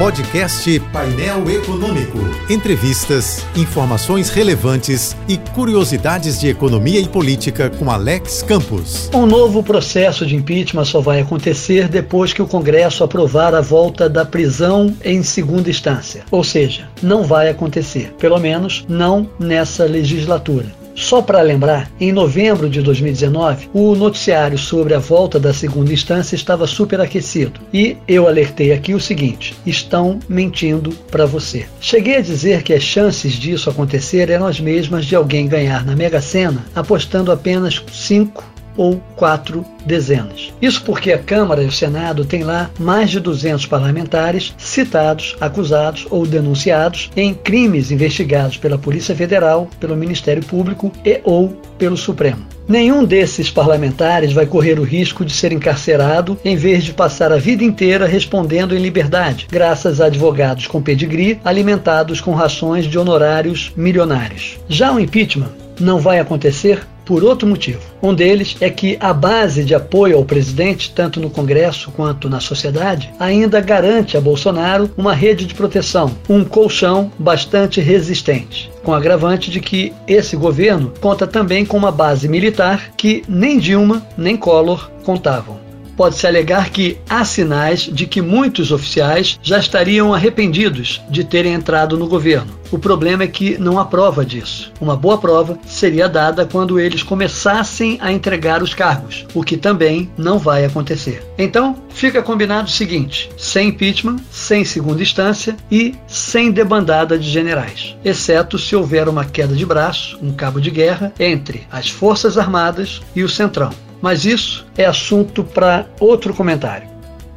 Podcast Painel Econômico. Entrevistas, informações relevantes e curiosidades de economia e política com Alex Campos. Um novo processo de impeachment só vai acontecer depois que o Congresso aprovar a volta da prisão em segunda instância. Ou seja, não vai acontecer, pelo menos não nessa legislatura. Só para lembrar, em novembro de 2019, o noticiário sobre a volta da segunda instância estava superaquecido. E eu alertei aqui o seguinte: estão mentindo para você. Cheguei a dizer que as chances disso acontecer eram as mesmas de alguém ganhar na Mega Sena apostando apenas 5 ou quatro dezenas. Isso porque a Câmara e o Senado têm lá mais de 200 parlamentares citados, acusados ou denunciados em crimes investigados pela Polícia Federal, pelo Ministério Público e ou pelo Supremo. Nenhum desses parlamentares vai correr o risco de ser encarcerado em vez de passar a vida inteira respondendo em liberdade, graças a advogados com pedigree alimentados com rações de honorários milionários. Já o impeachment não vai acontecer por outro motivo. Um deles é que a base de apoio ao presidente, tanto no Congresso quanto na sociedade, ainda garante a Bolsonaro uma rede de proteção, um colchão bastante resistente. Com agravante de que esse governo conta também com uma base militar que nem Dilma nem Collor contavam pode-se alegar que há sinais de que muitos oficiais já estariam arrependidos de terem entrado no governo. O problema é que não há prova disso. Uma boa prova seria dada quando eles começassem a entregar os cargos, o que também não vai acontecer. Então, fica combinado o seguinte: sem impeachment, sem segunda instância e sem debandada de generais, exceto se houver uma queda de braço, um cabo de guerra entre as Forças Armadas e o Centrão. Mas isso é assunto para outro comentário.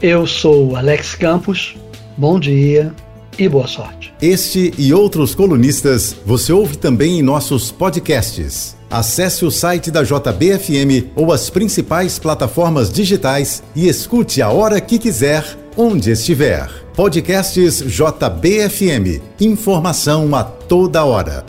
Eu sou Alex Campos, bom dia e boa sorte. Este e outros colunistas você ouve também em nossos podcasts. Acesse o site da JBFM ou as principais plataformas digitais e escute a hora que quiser, onde estiver. Podcasts JBFM. Informação a toda hora.